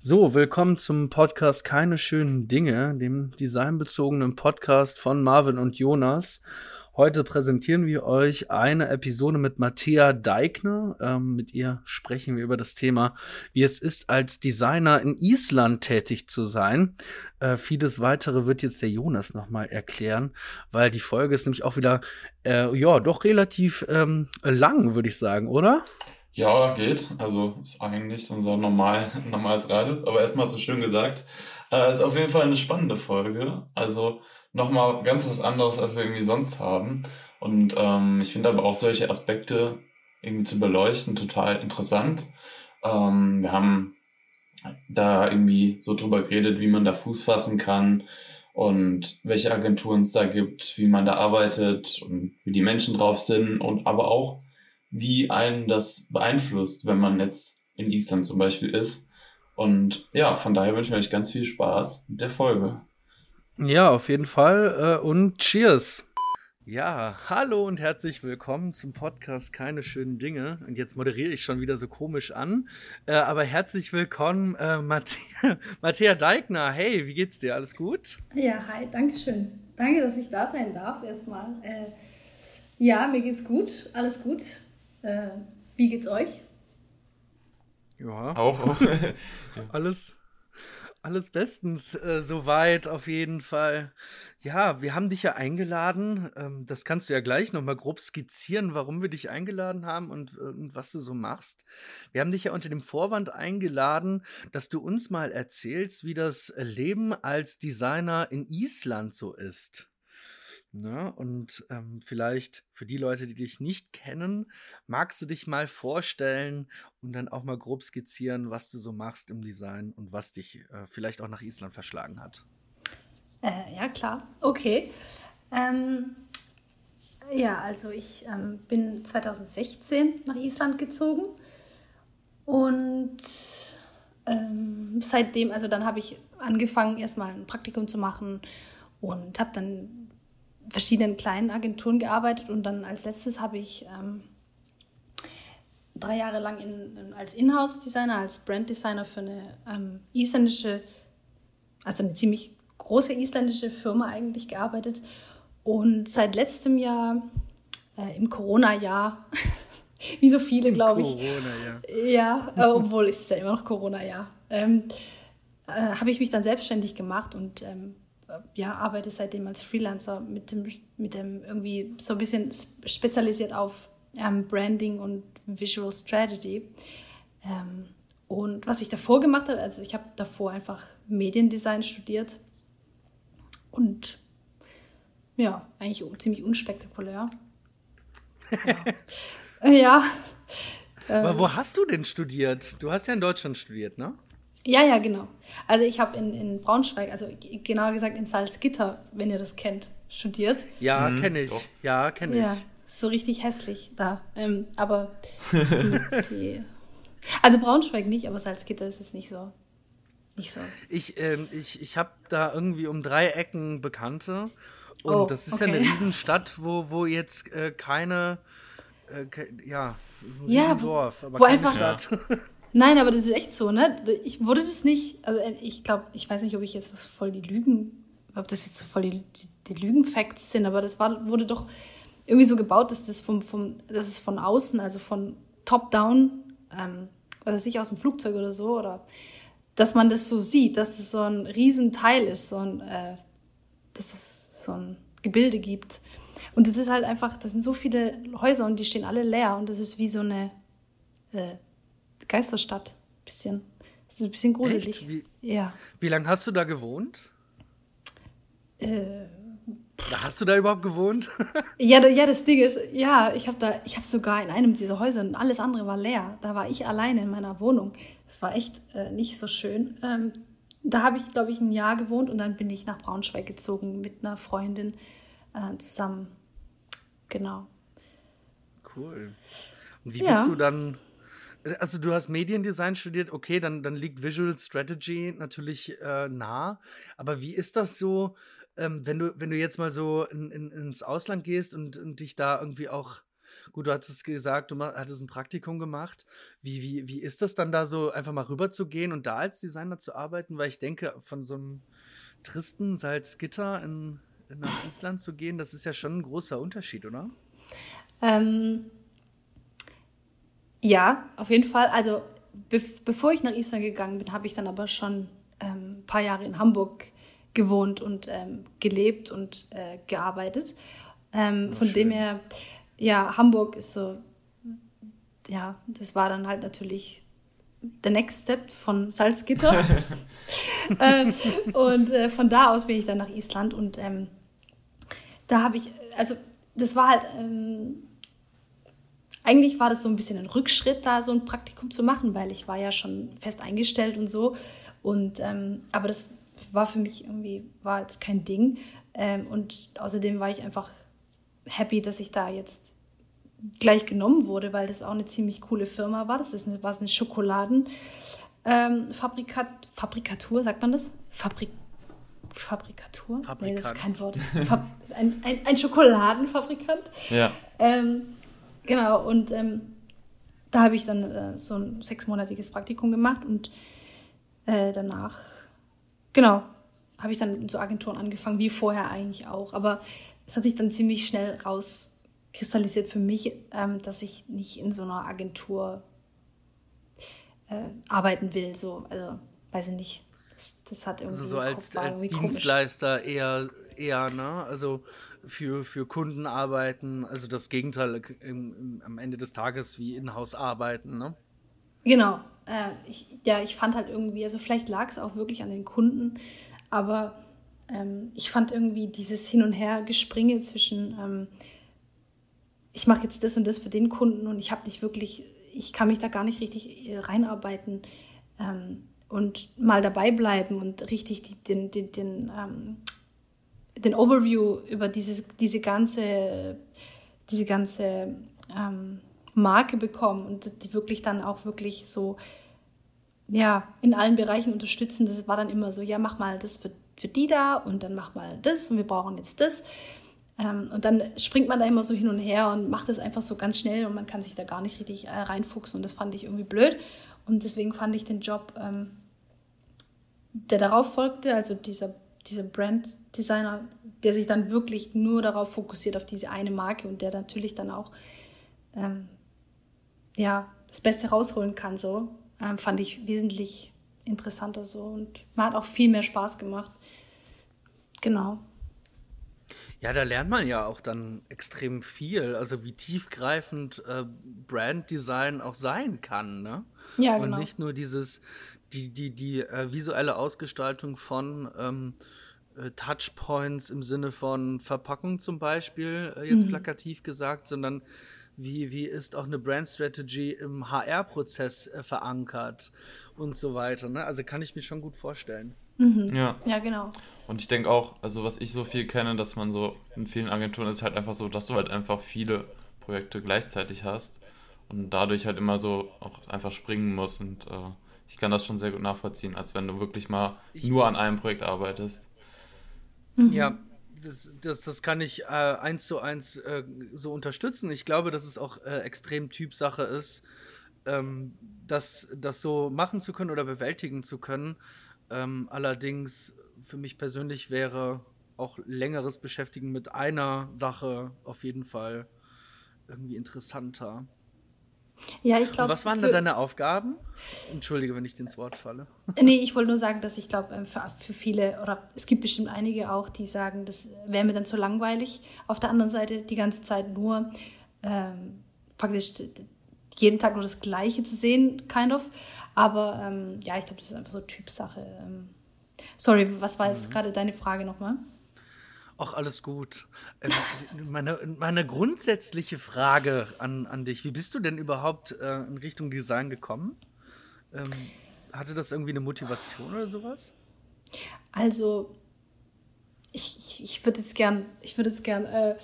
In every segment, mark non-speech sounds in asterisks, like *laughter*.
So, willkommen zum Podcast Keine schönen Dinge, dem designbezogenen Podcast von Marvin und Jonas. Heute präsentieren wir euch eine Episode mit Matthäa Deigner. Ähm, mit ihr sprechen wir über das Thema, wie es ist, als Designer in Island tätig zu sein. Äh, vieles weitere wird jetzt der Jonas nochmal erklären, weil die Folge ist nämlich auch wieder, äh, ja, doch relativ ähm, lang, würde ich sagen, oder? Ja, geht. Also ist eigentlich unser normal, *laughs* normales Radio. Aber erstmal du schön gesagt. Äh, ist auf jeden Fall eine spannende Folge. Also nochmal ganz was anderes, als wir irgendwie sonst haben. Und ähm, ich finde aber auch solche Aspekte irgendwie zu beleuchten total interessant. Ähm, wir haben da irgendwie so drüber geredet, wie man da Fuß fassen kann und welche Agenturen es da gibt, wie man da arbeitet und wie die Menschen drauf sind und aber auch wie einen das beeinflusst, wenn man jetzt in Island zum Beispiel ist. Und ja, von daher wünsche ich euch ganz viel Spaß mit der Folge. Ja, auf jeden Fall. Äh, und cheers. Ja, hallo und herzlich willkommen zum Podcast Keine schönen Dinge. Und jetzt moderiere ich schon wieder so komisch an. Äh, aber herzlich willkommen, äh, Matthäa, *laughs* Matthäa Deigner. Hey, wie geht's dir? Alles gut? Ja, hi, danke schön. Danke, dass ich da sein darf erstmal. Äh, ja, mir geht's gut, alles gut. Äh, wie geht's euch? Ja. Auch, auch. *laughs* alles, alles bestens äh, soweit auf jeden Fall. Ja, wir haben dich ja eingeladen. Ähm, das kannst du ja gleich nochmal grob skizzieren, warum wir dich eingeladen haben und, äh, und was du so machst. Wir haben dich ja unter dem Vorwand eingeladen, dass du uns mal erzählst, wie das Leben als Designer in Island so ist. Ne? Und ähm, vielleicht für die Leute, die dich nicht kennen, magst du dich mal vorstellen und dann auch mal grob skizzieren, was du so machst im Design und was dich äh, vielleicht auch nach Island verschlagen hat. Äh, ja, klar. Okay. Ähm, ja, also ich ähm, bin 2016 nach Island gezogen und ähm, seitdem, also dann habe ich angefangen, erstmal ein Praktikum zu machen und habe dann verschiedenen kleinen Agenturen gearbeitet und dann als letztes habe ich ähm, drei Jahre lang in, als Inhouse-Designer, als Brand-Designer für eine ähm, isländische, also eine ziemlich große isländische Firma eigentlich gearbeitet. Und seit letztem Jahr, äh, im Corona-Jahr, *laughs* wie so viele, glaube ich. Corona, ja. Ja, äh, obwohl es ist ja immer noch Corona-Jahr. Ähm, äh, habe ich mich dann selbstständig gemacht und ähm, ja, arbeite seitdem als Freelancer mit dem, mit dem irgendwie so ein bisschen spezialisiert auf ähm, Branding und Visual Strategy. Ähm, und was ich davor gemacht habe, also ich habe davor einfach Mediendesign studiert und ja, eigentlich ziemlich unspektakulär. *laughs* Ja. *laughs* ja. Aber wo hast du denn studiert? Du hast ja in Deutschland studiert, ne? Ja, ja, genau. Also ich habe in, in Braunschweig, also genauer gesagt in Salzgitter, wenn ihr das kennt, studiert. Ja, mhm. kenne ich. Doch. Ja, kenne ich. Ja, so richtig hässlich da. Ähm, aber die, *laughs* die, also Braunschweig nicht, aber Salzgitter ist jetzt nicht so. Nicht so. Ich, ähm, ich, ich habe da irgendwie um drei Ecken Bekannte. Und oh, das ist okay. ja eine *laughs* Riesenstadt, wo, wo jetzt äh, keine, äh, ke ja, ein ja, Dorf, aber wo keine einfach, Stadt. Ja. *laughs* Nein, aber das ist echt so, ne? Ich wurde das nicht, also äh, ich glaube, ich weiß nicht, ob ich jetzt was voll die Lügen, ob das jetzt voll die, die, die Lügenfacts sind, aber das war, wurde doch irgendwie so gebaut, dass das vom, vom dass es von außen, also von top down, ähm, also nicht aus dem Flugzeug oder so, oder dass man das so sieht, dass es so ein Riesenteil ist, so ein, äh, dass es so ein Gebilde gibt. Und es ist halt einfach, das sind so viele Häuser und die stehen alle leer und das ist wie so eine äh, Geisterstadt. Bisschen. Das ist ein bisschen gruselig. Wie, ja. Wie lange hast du da gewohnt? Äh, hast du da überhaupt gewohnt? *laughs* ja, da, ja, das Ding ist, ja, ich habe da, ich habe sogar in einem dieser Häuser und alles andere war leer. Da war ich alleine in meiner Wohnung. Das war echt äh, nicht so schön. Ähm, da habe ich, glaube ich, ein Jahr gewohnt und dann bin ich nach Braunschweig gezogen mit einer Freundin äh, zusammen. Genau. Cool. Und wie ja. bist du dann also du hast Mediendesign studiert, okay, dann, dann liegt Visual Strategy natürlich äh, nah. Aber wie ist das so, ähm, wenn, du, wenn du jetzt mal so in, in, ins Ausland gehst und, und dich da irgendwie auch gut, du hattest gesagt, du hattest ein Praktikum gemacht. Wie, wie, wie ist das dann da so, einfach mal rüber zu gehen und da als Designer zu arbeiten? Weil ich denke, von so einem tristen Salzgitter in, nach Island zu gehen, das ist ja schon ein großer Unterschied, oder? Ähm, ja, auf jeden Fall. Also be bevor ich nach Island gegangen bin, habe ich dann aber schon ähm, ein paar Jahre in Hamburg gewohnt und ähm, gelebt und äh, gearbeitet. Ähm, von schön. dem her, ja, Hamburg ist so, ja, das war dann halt natürlich der Next Step von Salzgitter. *laughs* *laughs* äh, und äh, von da aus bin ich dann nach Island und ähm, da habe ich, also das war halt, ähm, eigentlich war das so ein bisschen ein Rückschritt, da so ein Praktikum zu machen, weil ich war ja schon fest eingestellt und so. Und ähm, aber das war für mich irgendwie, war jetzt kein Ding. Ähm, und außerdem war ich einfach happy, dass ich da jetzt gleich genommen wurde, weil das auch eine ziemlich coole Firma war. Das ist eine, war eine Schokoladenfabrikat, ähm, Fabrikatur, sagt man das? Fabrik Fabrikatur? Fabrikant. Nee, das ist kein Wort. Ein, ein, ein, Schokoladenfabrikant. Ja. Ähm, genau, und ähm, da habe ich dann äh, so ein sechsmonatiges Praktikum gemacht und äh, danach, genau, habe ich dann in so Agenturen angefangen, wie vorher eigentlich auch. Aber es hat sich dann ziemlich schnell rauskristallisiert für mich, ähm, dass ich nicht in so einer Agentur äh, arbeiten will. So, also weiß ich nicht. Das, das hat irgendwie. Also so als, als Dienstleister komisch. eher, eher, ne? Also für, für Kunden arbeiten, also das Gegenteil im, im, am Ende des Tages wie in-house arbeiten, ne? Genau. Äh, ich, ja, ich fand halt irgendwie, also vielleicht lag es auch wirklich an den Kunden, aber ähm, ich fand irgendwie dieses Hin- und Her-Gespringe zwischen, ähm, ich mache jetzt das und das für den Kunden und ich habe nicht wirklich, ich kann mich da gar nicht richtig äh, reinarbeiten ähm, und mal dabei bleiben und richtig die, den, den, den, ähm, den Overview über dieses, diese ganze, diese ganze ähm, Marke bekommen und die wirklich dann auch wirklich so ja, in allen Bereichen unterstützen. Das war dann immer so, ja, mach mal das für, für die da und dann mach mal das und wir brauchen jetzt das. Ähm, und dann springt man da immer so hin und her und macht das einfach so ganz schnell und man kann sich da gar nicht richtig äh, reinfuchsen und das fand ich irgendwie blöd. Und deswegen fand ich den Job, ähm, der darauf folgte, also dieser, dieser Brand-Designer, der sich dann wirklich nur darauf fokussiert, auf diese eine Marke und der natürlich dann auch ähm, ja, das Beste rausholen kann, so, ähm, fand ich wesentlich interessanter so und man hat auch viel mehr Spaß gemacht. Genau. Ja, da lernt man ja auch dann extrem viel, also wie tiefgreifend äh, Branddesign auch sein kann, ne? Ja, genau. Und nicht nur dieses, die, die, die äh, visuelle Ausgestaltung von ähm, äh, Touchpoints im Sinne von Verpackung zum Beispiel, äh, jetzt mhm. plakativ gesagt, sondern wie, wie ist auch eine Brand Strategy im HR-Prozess äh, verankert und so weiter. Ne? Also kann ich mir schon gut vorstellen. Mhm. Ja. ja, genau. Und ich denke auch, also was ich so viel kenne, dass man so in vielen Agenturen ist halt einfach so, dass du halt einfach viele Projekte gleichzeitig hast und dadurch halt immer so auch einfach springen musst. Und äh, ich kann das schon sehr gut nachvollziehen, als wenn du wirklich mal ich nur an einem Projekt arbeitest. Mhm. Ja, das, das, das kann ich äh, eins zu eins äh, so unterstützen. Ich glaube, dass es auch äh, extrem Typsache ist, ähm, das, das so machen zu können oder bewältigen zu können. Ähm, allerdings für mich persönlich wäre auch längeres Beschäftigen mit einer Sache auf jeden Fall irgendwie interessanter. Ja, ich glaube. Was waren denn deine Aufgaben? Entschuldige, wenn ich dir ins Wort falle. Nee, ich wollte nur sagen, dass ich glaube, ähm, für, für viele, oder es gibt bestimmt einige auch, die sagen, das wäre mir dann zu langweilig. Auf der anderen Seite die ganze Zeit nur ähm, praktisch jeden Tag nur das Gleiche zu sehen, kind of. Aber ähm, ja, ich glaube, das ist einfach so Typsache. Ähm. Sorry, was war jetzt mhm. gerade deine Frage nochmal? Ach, alles gut. Ähm, meine, meine grundsätzliche Frage an, an dich, wie bist du denn überhaupt äh, in Richtung Design gekommen? Ähm, hatte das irgendwie eine Motivation oder sowas? Also, ich, ich, ich würde jetzt gern, ich würde jetzt gern äh,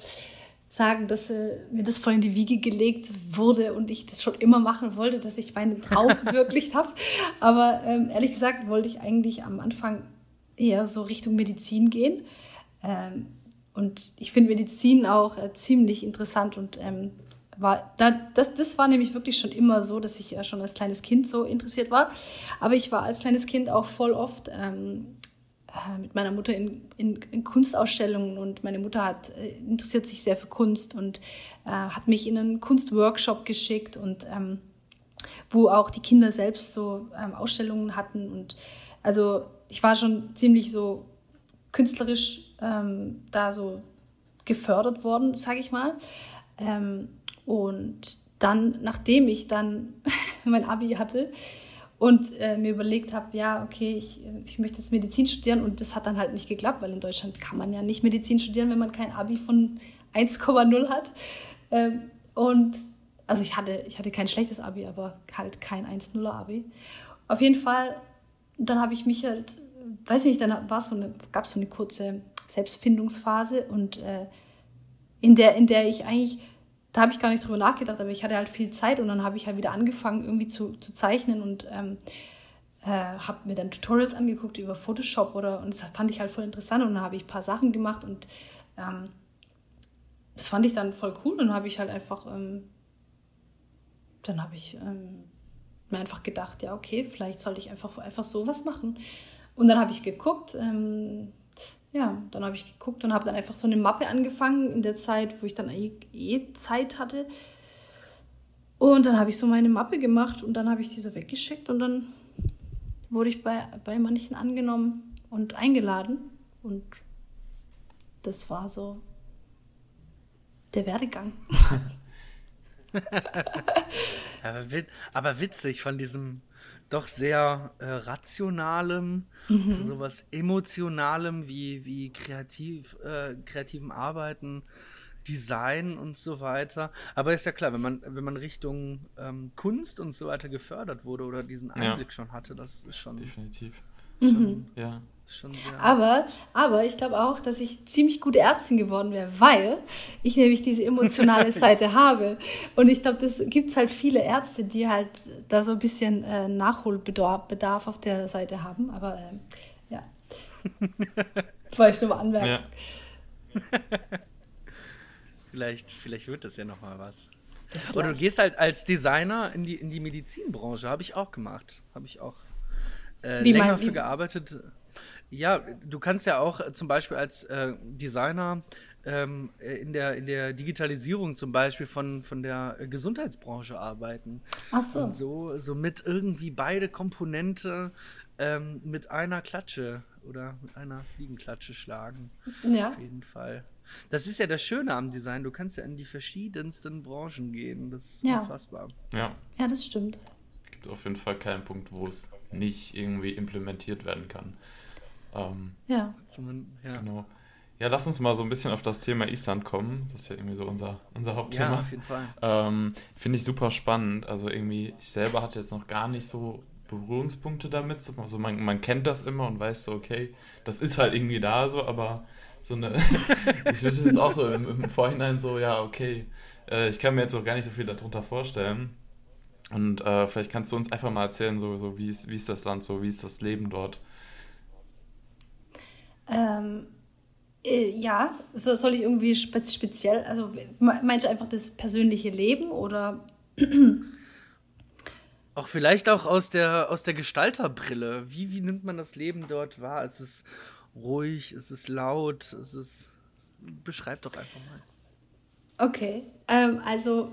sagen, dass äh, mir das voll in die Wiege gelegt wurde und ich das schon immer machen wollte, dass ich meinen Traum *laughs* verwirklicht habe. Aber ähm, ehrlich gesagt wollte ich eigentlich am Anfang eher so Richtung Medizin gehen. Ähm, und ich finde Medizin auch äh, ziemlich interessant und ähm, war, da, das, das war nämlich wirklich schon immer so, dass ich ja schon als kleines Kind so interessiert war. Aber ich war als kleines Kind auch voll oft ähm, äh, mit meiner Mutter in, in, in, Kunstausstellungen und meine Mutter hat, äh, interessiert sich sehr für Kunst und äh, hat mich in einen Kunstworkshop geschickt und ähm, wo auch die Kinder selbst so ähm, Ausstellungen hatten und also ich war schon ziemlich so künstlerisch ähm, da so gefördert worden, sage ich mal. Ähm, und dann, nachdem ich dann *laughs* mein Abi hatte und äh, mir überlegt habe, ja, okay, ich, ich möchte jetzt Medizin studieren und das hat dann halt nicht geklappt, weil in Deutschland kann man ja nicht Medizin studieren, wenn man kein Abi von 1,0 hat. Ähm, und also ich hatte, ich hatte kein schlechtes Abi, aber halt kein 1,0er Abi. Auf jeden Fall, dann habe ich mich halt, weiß nicht, dann so gab es so eine kurze Selbstfindungsphase und äh, in, der, in der ich eigentlich, da habe ich gar nicht drüber nachgedacht, aber ich hatte halt viel Zeit und dann habe ich halt wieder angefangen irgendwie zu, zu zeichnen und ähm, äh, habe mir dann Tutorials angeguckt über Photoshop oder und das fand ich halt voll interessant und dann habe ich ein paar Sachen gemacht und ähm, das fand ich dann voll cool und dann habe ich halt einfach, ähm, dann habe ich ähm, mir einfach gedacht, ja okay, vielleicht sollte ich einfach, einfach sowas machen. Und dann habe ich geguckt, ähm, ja, dann habe ich geguckt und habe dann einfach so eine Mappe angefangen in der Zeit, wo ich dann eh, eh Zeit hatte. Und dann habe ich so meine Mappe gemacht und dann habe ich sie so weggeschickt und dann wurde ich bei, bei manchen angenommen und eingeladen. Und das war so der Werdegang. *laughs* aber, aber witzig von diesem doch sehr äh, rationalem mhm. zu sowas emotionalem wie, wie kreativ, äh, kreativen Arbeiten, Design und so weiter. Aber ist ja klar, wenn man, wenn man Richtung ähm, Kunst und so weiter gefördert wurde oder diesen Einblick ja. schon hatte, das ist schon. Definitiv. Schon, mhm. Ja. Aber, aber ich glaube auch, dass ich ziemlich gute Ärztin geworden wäre, weil ich nämlich diese emotionale *laughs* Seite habe. Und ich glaube, das gibt es halt viele Ärzte, die halt da so ein bisschen äh, Nachholbedarf auf der Seite haben. Aber äh, ja, *laughs* wollte ich nur mal anmerken. Ja. *laughs* vielleicht, vielleicht wird das ja noch mal was. Oder du gehst halt als Designer in die, in die Medizinbranche, habe ich auch gemacht. Habe ich auch äh, länger für gearbeitet. Ja, du kannst ja auch äh, zum Beispiel als äh, Designer ähm, äh, in, der, in der Digitalisierung zum Beispiel von, von der Gesundheitsbranche arbeiten. Ach so. Und so, so mit irgendwie beide Komponente ähm, mit einer Klatsche oder mit einer Fliegenklatsche schlagen. Ja. Auf jeden Fall. Das ist ja das Schöne am Design. Du kannst ja in die verschiedensten Branchen gehen. Das ist ja. unfassbar. Ja. Ja, das stimmt. Es gibt auf jeden Fall keinen Punkt, wo es nicht irgendwie implementiert werden kann. Ähm, ja. ja. Genau. Ja, lass uns mal so ein bisschen auf das Thema Island kommen. Das ist ja irgendwie so unser, unser Hauptthema. Ja, auf jeden Fall. Ähm, Finde ich super spannend. Also irgendwie, ich selber hatte jetzt noch gar nicht so Berührungspunkte damit. Also man, man kennt das immer und weiß so, okay, das ist halt irgendwie da so, aber so eine, *laughs* ich würde jetzt auch so im, im, Vorhinein so, ja, okay, äh, ich kann mir jetzt auch gar nicht so viel darunter vorstellen. Und äh, vielleicht kannst du uns einfach mal erzählen, so, so wie, ist, wie ist das Land so, wie ist das Leben dort? Ähm, äh, ja, so, soll ich irgendwie spe speziell, also meinst du einfach das persönliche Leben oder? *clears throat* auch vielleicht auch aus der, aus der Gestalterbrille. Wie, wie nimmt man das Leben dort wahr? Ist es ruhig? Ist es laut? Ist es. Beschreib doch einfach mal. Okay, ähm, also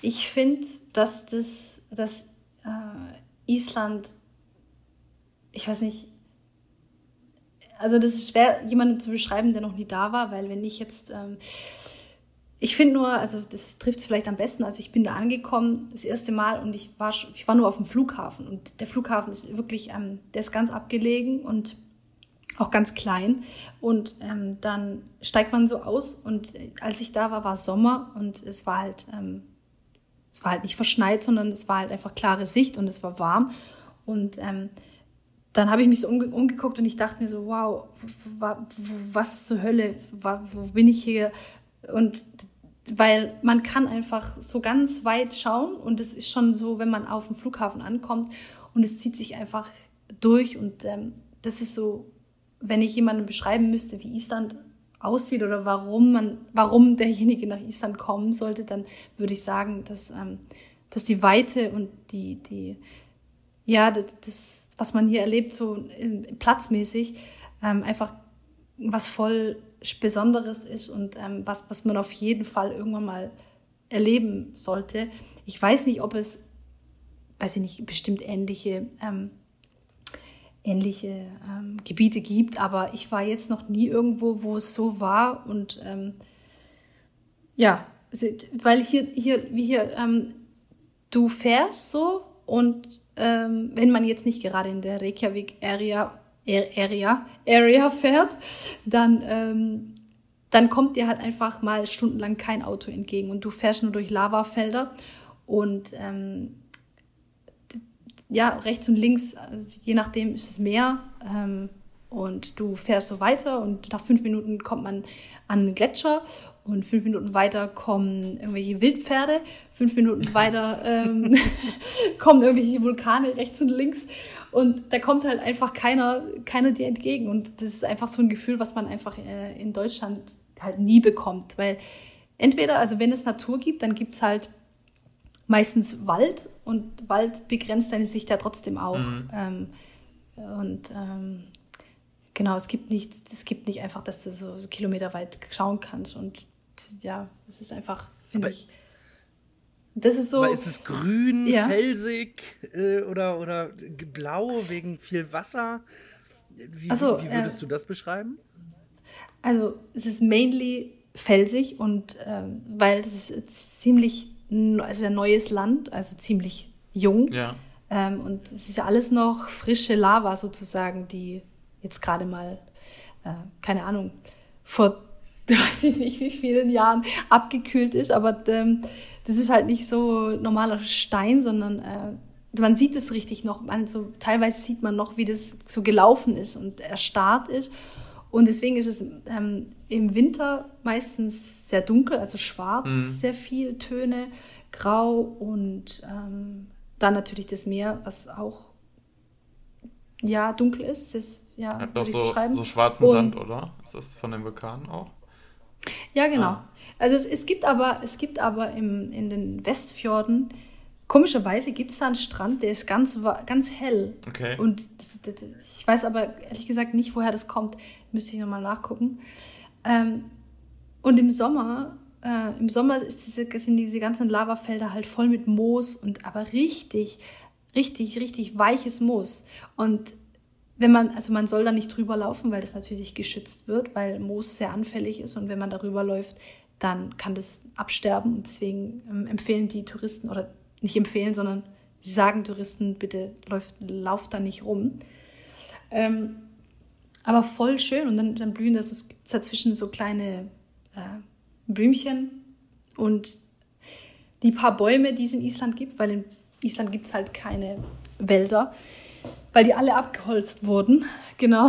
ich finde, dass das, dass äh, Island, ich weiß nicht, also das ist schwer, jemanden zu beschreiben, der noch nie da war, weil wenn ich jetzt, ähm, ich finde nur, also das trifft es vielleicht am besten, also ich bin da angekommen das erste Mal und ich war, ich war nur auf dem Flughafen und der Flughafen ist wirklich, ähm, der ist ganz abgelegen und auch ganz klein und ähm, dann steigt man so aus und äh, als ich da war, war Sommer und es war halt, ähm, es war halt nicht verschneit, sondern es war halt einfach klare Sicht und es war warm und ähm, dann habe ich mich so umge umgeguckt und ich dachte mir so, wow, was zur Hölle, wo bin ich hier? Und weil man kann einfach so ganz weit schauen und es ist schon so, wenn man auf dem Flughafen ankommt und es zieht sich einfach durch und ähm, das ist so, wenn ich jemanden beschreiben müsste, wie Island aussieht oder warum man, warum derjenige nach Island kommen sollte, dann würde ich sagen, dass, ähm, dass die Weite und die, die, ja, das, das was man hier erlebt, so platzmäßig, ähm, einfach was voll Besonderes ist und ähm, was, was man auf jeden Fall irgendwann mal erleben sollte. Ich weiß nicht, ob es, weiß ich nicht, bestimmt ähnliche, ähm, ähnliche ähm, Gebiete gibt, aber ich war jetzt noch nie irgendwo, wo es so war und ähm, ja, weil hier, hier, wie hier, ähm, du fährst so und ähm, wenn man jetzt nicht gerade in der Reykjavik Area Area, fährt, dann, ähm, dann kommt dir halt einfach mal stundenlang kein Auto entgegen und du fährst nur durch Lavafelder und ähm, ja, rechts und links, je nachdem ist es Meer ähm, und du fährst so weiter und nach fünf Minuten kommt man an einen Gletscher und fünf Minuten weiter kommen irgendwelche Wildpferde, fünf Minuten *laughs* weiter ähm, *laughs* kommen irgendwelche Vulkane rechts und links und da kommt halt einfach keiner, keiner dir entgegen und das ist einfach so ein Gefühl, was man einfach äh, in Deutschland halt nie bekommt, weil entweder, also wenn es Natur gibt, dann gibt es halt meistens Wald und Wald begrenzt deine Sicht ja trotzdem auch. Mhm. Ähm, und ähm, genau, es gibt nicht, es gibt nicht einfach, dass du so kilometerweit schauen kannst. Und ja, es ist einfach, finde ich. Das ist so. Aber ist es grün, ja. felsig äh, oder, oder blau wegen viel Wasser? Wie, also, wie würdest äh, du das beschreiben? Also, es ist mainly felsig und ähm, weil es ist ziemlich, also ein neues Land, also ziemlich jung. Ja. Ähm, und es ist ja alles noch frische Lava sozusagen, die jetzt gerade mal, äh, keine Ahnung, vor *laughs* weiß ich nicht wie vielen Jahren abgekühlt ist, aber ähm, das ist halt nicht so normaler Stein, sondern äh, man sieht es richtig noch. Man, so, teilweise sieht man noch, wie das so gelaufen ist und erstarrt ist. Und deswegen ist es ähm, im Winter meistens sehr dunkel, also schwarz, mhm. sehr viele Töne, grau und ähm, dann natürlich das Meer, was auch ja dunkel ist. Das, ja, Hat doch so, so schwarzen und, Sand, oder? Ist das von den Vulkanen auch? Ja, genau. Ah. Also es, es gibt aber, es gibt aber im, in den Westfjorden, komischerweise gibt es da einen Strand, der ist ganz, ganz hell. Okay. Und das, das, ich weiß aber ehrlich gesagt nicht, woher das kommt. Müsste ich nochmal nachgucken. Ähm, und im Sommer, äh, im Sommer ist diese, sind diese ganzen Lavafelder halt voll mit Moos und aber richtig, richtig, richtig weiches Moos. Und wenn man, also man soll da nicht drüber laufen, weil das natürlich geschützt wird, weil Moos sehr anfällig ist und wenn man darüber läuft, dann kann das absterben. Und deswegen ähm, empfehlen die Touristen oder nicht empfehlen, sondern sie sagen Touristen, bitte läuft, lauft da nicht rum. Ähm, aber voll schön. Und dann, dann blühen da so, dazwischen so kleine äh, Blümchen. Und die paar Bäume, die es in Island gibt, weil in Island gibt es halt keine Wälder, weil die alle abgeholzt wurden, *laughs* genau,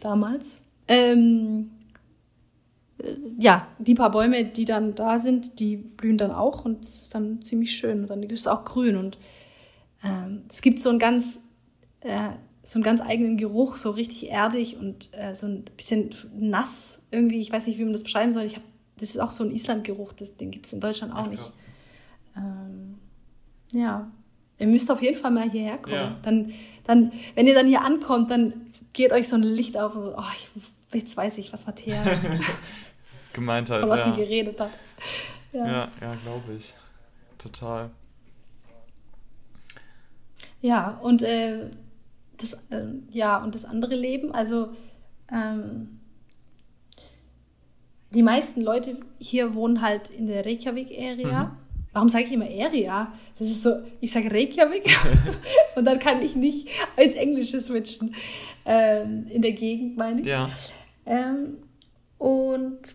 damals. Ähm, äh, ja, die paar Bäume, die dann da sind, die blühen dann auch und es ist dann ziemlich schön. Und dann ist es auch grün und ähm, es gibt so einen ganz, äh, so einen ganz eigenen Geruch, so richtig erdig und äh, so ein bisschen nass irgendwie. Ich weiß nicht, wie man das beschreiben soll. Ich hab, das ist auch so ein Island-Geruch, den gibt es in Deutschland auch Ach, nicht. Ähm, ja, Ihr müsst auf jeden Fall mal hierher kommen. Ja. Dann, dann, wenn ihr dann hier ankommt, dann geht euch so ein Licht auf und so, oh, ich, jetzt weiß ich, was Matthäa *laughs* gemeint hat. Von was ja. sie geredet hat. Ja, ja, ja glaube ich. Total. Ja, und äh, das, äh, ja, und das andere Leben, also ähm, die meisten Leute hier wohnen halt in der Reykjavik-Area. Mhm. Warum sage ich immer Area? Das ist so, ich sage Reykjavik *laughs* und dann kann ich nicht ins Englische switchen. Ähm, in der Gegend, meine ich. Ja. Ähm, und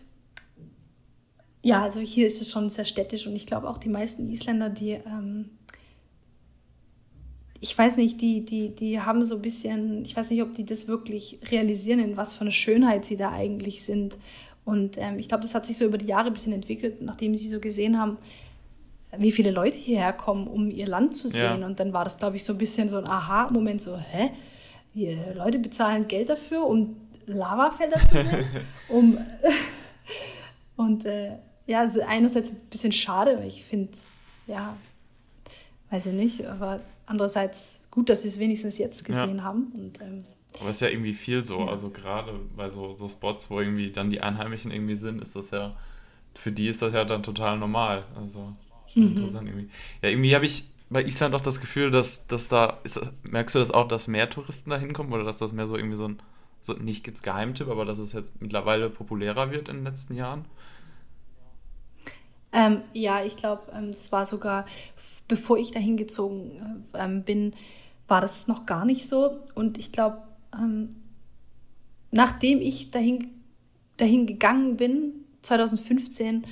ja, also hier ist es schon sehr städtisch und ich glaube auch die meisten Isländer, die, ähm, ich weiß nicht, die, die, die haben so ein bisschen, ich weiß nicht, ob die das wirklich realisieren, in was für eine Schönheit sie da eigentlich sind. Und ähm, ich glaube, das hat sich so über die Jahre ein bisschen entwickelt, nachdem sie so gesehen haben, wie viele Leute hierher kommen, um ihr Land zu sehen. Ja. Und dann war das, glaube ich, so ein bisschen so ein Aha-Moment, so, hä? Die Leute bezahlen Geld dafür, um Lavafelder zu *laughs* sehen. um, *laughs* und äh, ja, also einerseits ein bisschen schade, weil ich finde, ja, weiß ich nicht, aber andererseits gut, dass sie es wenigstens jetzt gesehen ja. haben. Und, ähm, aber es ist ja irgendwie viel so, ja. also gerade bei so, so Spots, wo irgendwie dann die Einheimischen irgendwie sind, ist das ja, für die ist das ja dann total normal. Also mhm. interessant irgendwie. Ja, irgendwie habe ich bei Island auch das Gefühl, dass, dass da, ist, merkst du das auch, dass mehr Touristen da hinkommen oder dass das mehr so irgendwie so ein, so nicht jetzt Geheimtipp, aber dass es jetzt mittlerweile populärer wird in den letzten Jahren? Ähm, ja, ich glaube, ähm, das war sogar, bevor ich dahin gezogen ähm, bin, war das noch gar nicht so. Und ich glaube, ähm, nachdem ich dahin, dahin gegangen bin, 2015,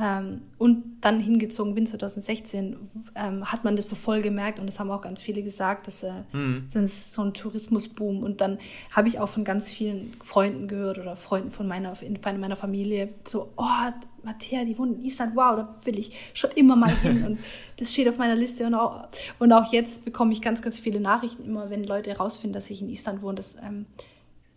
ähm, und dann hingezogen bin 2016, ähm, hat man das so voll gemerkt und das haben auch ganz viele gesagt, dass äh, mhm. das ist so ein Tourismusboom. Und dann habe ich auch von ganz vielen Freunden gehört oder Freunden von meiner, in meiner Familie so, oh, Matthäa, die wohnt in Island, wow, da will ich schon immer mal hin. *laughs* Und das steht auf meiner Liste. Und auch, und auch jetzt bekomme ich ganz, ganz viele Nachrichten immer, wenn Leute herausfinden, dass ich in Island wohne, das, ähm,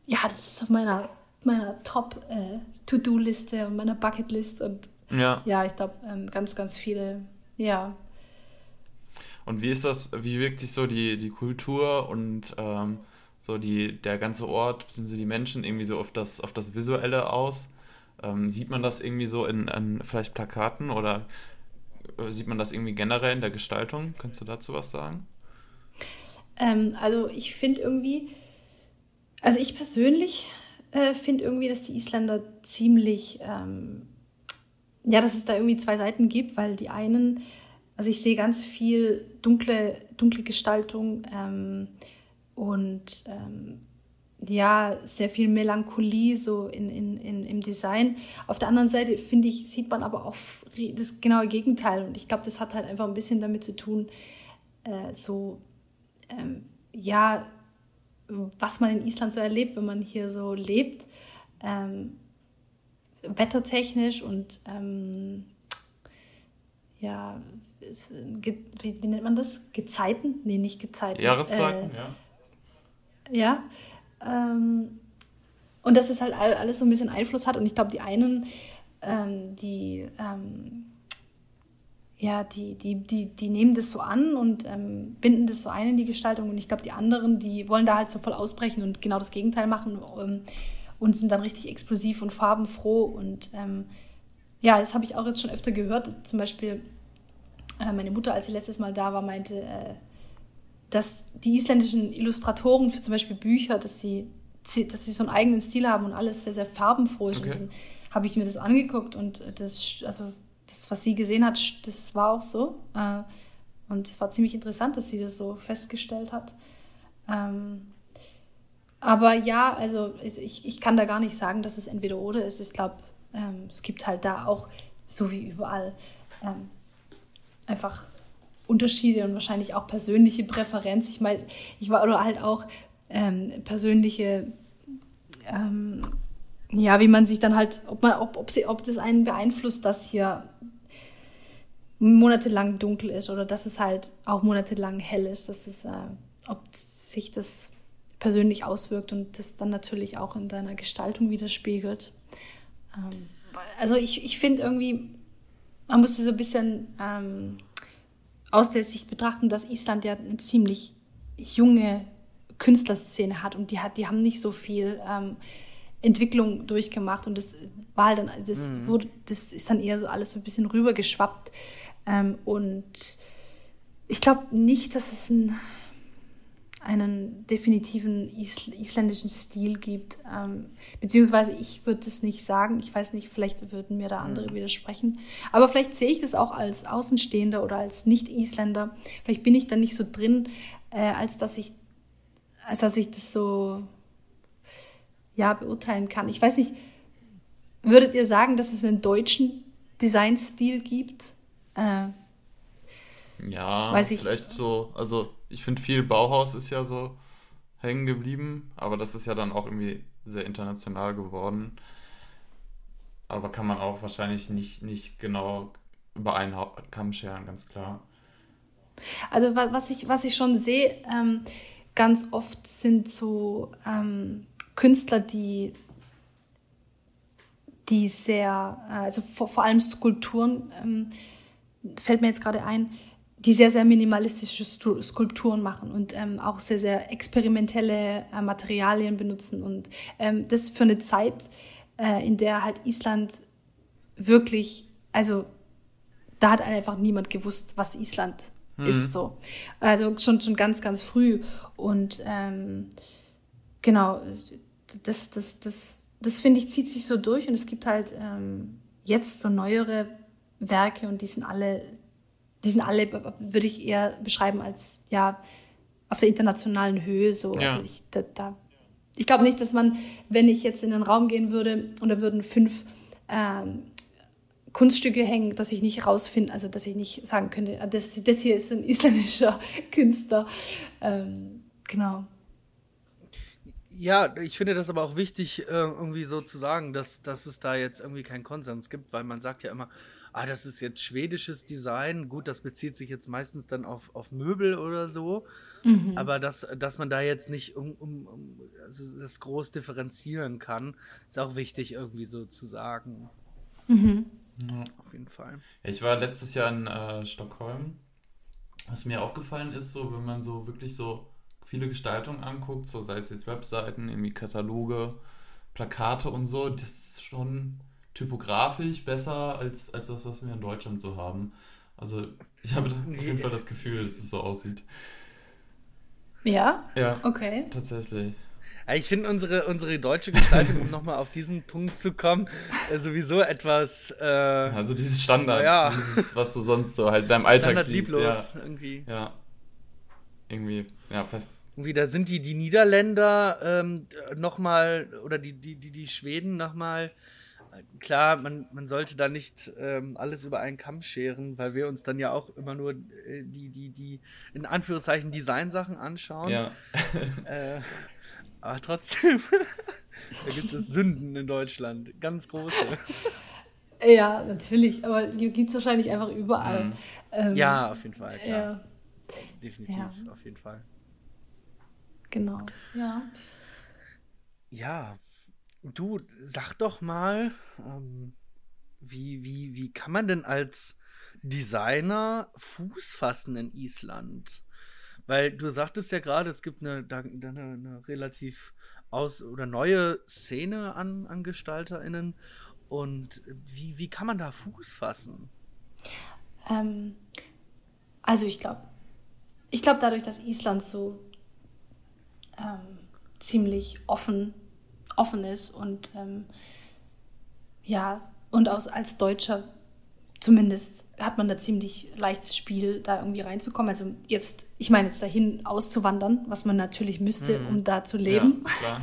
ja, das ist auf meiner, meiner Top-To-Do-Liste äh, und meiner Bucket-List. Und ja. Ja, ich glaube, ähm, ganz, ganz viele, ja. Und wie ist das, wie wirkt sich so die, die Kultur und ähm, so die, der ganze Ort, bzw. die Menschen irgendwie so auf das, auf das Visuelle aus? Ähm, sieht man das irgendwie so in, in vielleicht Plakaten oder äh, sieht man das irgendwie generell in der Gestaltung? Kannst du dazu was sagen? Ähm, also ich finde irgendwie, also ich persönlich äh, finde irgendwie, dass die Isländer ziemlich ähm, ja, dass es da irgendwie zwei Seiten gibt, weil die einen, also ich sehe ganz viel dunkle, dunkle Gestaltung ähm, und ähm, ja, sehr viel Melancholie so in, in, in, im Design. Auf der anderen Seite, finde ich, sieht man aber auch das genaue Gegenteil. Und ich glaube, das hat halt einfach ein bisschen damit zu tun, äh, so, ähm, ja, was man in Island so erlebt, wenn man hier so lebt. Ähm, wettertechnisch und ähm, ja, ist, wie, wie, nennt man das? Gezeiten? Nee, nicht Gezeiten. Jahreszeiten, äh, ja. Ja. Ähm, und dass es halt alles so ein bisschen Einfluss hat. Und ich glaube, die einen, ähm, die, ähm, ja, die, die, die, die nehmen das so an und ähm, binden das so ein in die Gestaltung. Und ich glaube, die anderen, die wollen da halt so voll ausbrechen und genau das Gegenteil machen. Und sind dann richtig explosiv und farbenfroh. Und ähm, ja, das habe ich auch jetzt schon öfter gehört. Zum Beispiel äh, meine Mutter, als sie letztes Mal da war, meinte, äh, dass die isländischen Illustratoren für zum Beispiel Bücher, dass sie, dass sie so einen eigenen Stil haben und alles sehr, sehr farbenfroh ist. Okay. Und dann habe ich mir das angeguckt und das, also das, was sie gesehen hat, das war auch so. Äh, und es war ziemlich interessant, dass sie das so festgestellt hat. Ähm, aber ja, also ich, ich kann da gar nicht sagen, dass es entweder oder ist. Ich glaube, ähm, es gibt halt da auch, so wie überall, ähm, einfach Unterschiede und wahrscheinlich auch persönliche Präferenz. Ich meine, ich war oder halt auch ähm, persönliche, ähm, ja, wie man sich dann halt, ob man, ob, ob, sie, ob das einen beeinflusst, dass hier monatelang dunkel ist oder dass es halt auch monatelang hell ist, dass es, äh, ob sich das persönlich auswirkt und das dann natürlich auch in deiner Gestaltung widerspiegelt. Ähm, also ich, ich finde irgendwie, man musste so ein bisschen ähm, aus der Sicht betrachten, dass Island ja eine ziemlich junge Künstlerszene hat und die hat, die haben nicht so viel ähm, Entwicklung durchgemacht und das war halt dann, das mhm. wurde, das ist dann eher so alles so ein bisschen rübergeschwappt. Ähm, und ich glaube nicht, dass es ein einen definitiven isl isländischen Stil gibt. Ähm, beziehungsweise ich würde das nicht sagen. Ich weiß nicht, vielleicht würden mir da andere mhm. widersprechen. Aber vielleicht sehe ich das auch als Außenstehender oder als Nicht-Isländer. Vielleicht bin ich da nicht so drin, äh, als dass ich, als dass ich das so ja, beurteilen kann. Ich weiß nicht, würdet ihr sagen, dass es einen deutschen Designstil gibt? Äh, ja, weiß ich, vielleicht so, also ich finde viel Bauhaus ist ja so hängen geblieben, aber das ist ja dann auch irgendwie sehr international geworden. Aber kann man auch wahrscheinlich nicht, nicht genau über einen Kamm scheren, ganz klar. Also was ich, was ich schon sehe, ähm, ganz oft sind so ähm, Künstler, die, die sehr, äh, also vor, vor allem Skulpturen, ähm, fällt mir jetzt gerade ein, die sehr, sehr minimalistische Skulpturen machen und ähm, auch sehr, sehr experimentelle äh, Materialien benutzen. Und ähm, das für eine Zeit, äh, in der halt Island wirklich, also da hat einfach niemand gewusst, was Island mhm. ist so. Also schon, schon ganz, ganz früh. Und ähm, genau, das, das, das, das finde ich, zieht sich so durch und es gibt halt ähm, jetzt so neuere Werke und die sind alle die sind alle, würde ich eher beschreiben als, ja, auf der internationalen Höhe so. Ja. Also ich, da, da ich glaube nicht, dass man, wenn ich jetzt in den Raum gehen würde und da würden fünf ähm, Kunststücke hängen, dass ich nicht rausfinde, also dass ich nicht sagen könnte, ah, das, das hier ist ein isländischer *laughs* Künstler. Ähm, genau. Ja, ich finde das aber auch wichtig, äh, irgendwie so zu sagen, dass, dass es da jetzt irgendwie keinen Konsens gibt, weil man sagt ja immer, ah, das ist jetzt schwedisches Design. Gut, das bezieht sich jetzt meistens dann auf, auf Möbel oder so. Mhm. Aber dass, dass man da jetzt nicht um, um, um also das groß differenzieren kann, ist auch wichtig irgendwie so zu sagen. Mhm. Ja. Auf jeden Fall. Ich war letztes Jahr in äh, Stockholm. Was mir aufgefallen ist, so wenn man so wirklich so viele Gestaltungen anguckt, so sei es jetzt Webseiten, irgendwie Kataloge, Plakate und so, das ist schon typografisch besser als, als das, was wir in Deutschland so haben. Also ich habe auf jeden Fall das Gefühl, dass es so aussieht. Ja? Ja. Okay. Tatsächlich. Ich finde unsere, unsere deutsche Gestaltung, um *laughs* nochmal auf diesen Punkt zu kommen, äh, sowieso etwas. Äh, also dieses Standard, ja. dieses, was du sonst so halt in deinem Alltag Standard siehst. lieblos ja. irgendwie. Ja. Irgendwie, ja, fast. Irgendwie, da sind die, die Niederländer ähm, nochmal, oder die, die, die, die Schweden nochmal klar, man, man sollte da nicht ähm, alles über einen Kamm scheren, weil wir uns dann ja auch immer nur äh, die, die, die, in Anführungszeichen, Designsachen anschauen. Ja. *laughs* äh, aber trotzdem, *laughs* da gibt es Sünden in Deutschland, ganz große. Ja, natürlich, aber die gibt es wahrscheinlich einfach überall. Mhm. Ähm, ja, auf jeden Fall, klar. Ja. Definitiv, ja. auf jeden Fall. Genau, ja. Ja, Du, sag doch mal, ähm, wie, wie, wie kann man denn als Designer Fuß fassen in Island? Weil du sagtest ja gerade, es gibt eine, eine, eine relativ aus oder neue Szene an, an GestalterInnen. Und wie, wie kann man da Fuß fassen? Ähm, also ich glaube, ich glaube dadurch, dass Island so ähm, ziemlich offen offen ist und ähm, ja, und aus, als Deutscher zumindest hat man da ziemlich leichtes Spiel, da irgendwie reinzukommen. Also jetzt, ich meine jetzt dahin auszuwandern, was man natürlich müsste, mhm. um da zu leben. Ja, klar.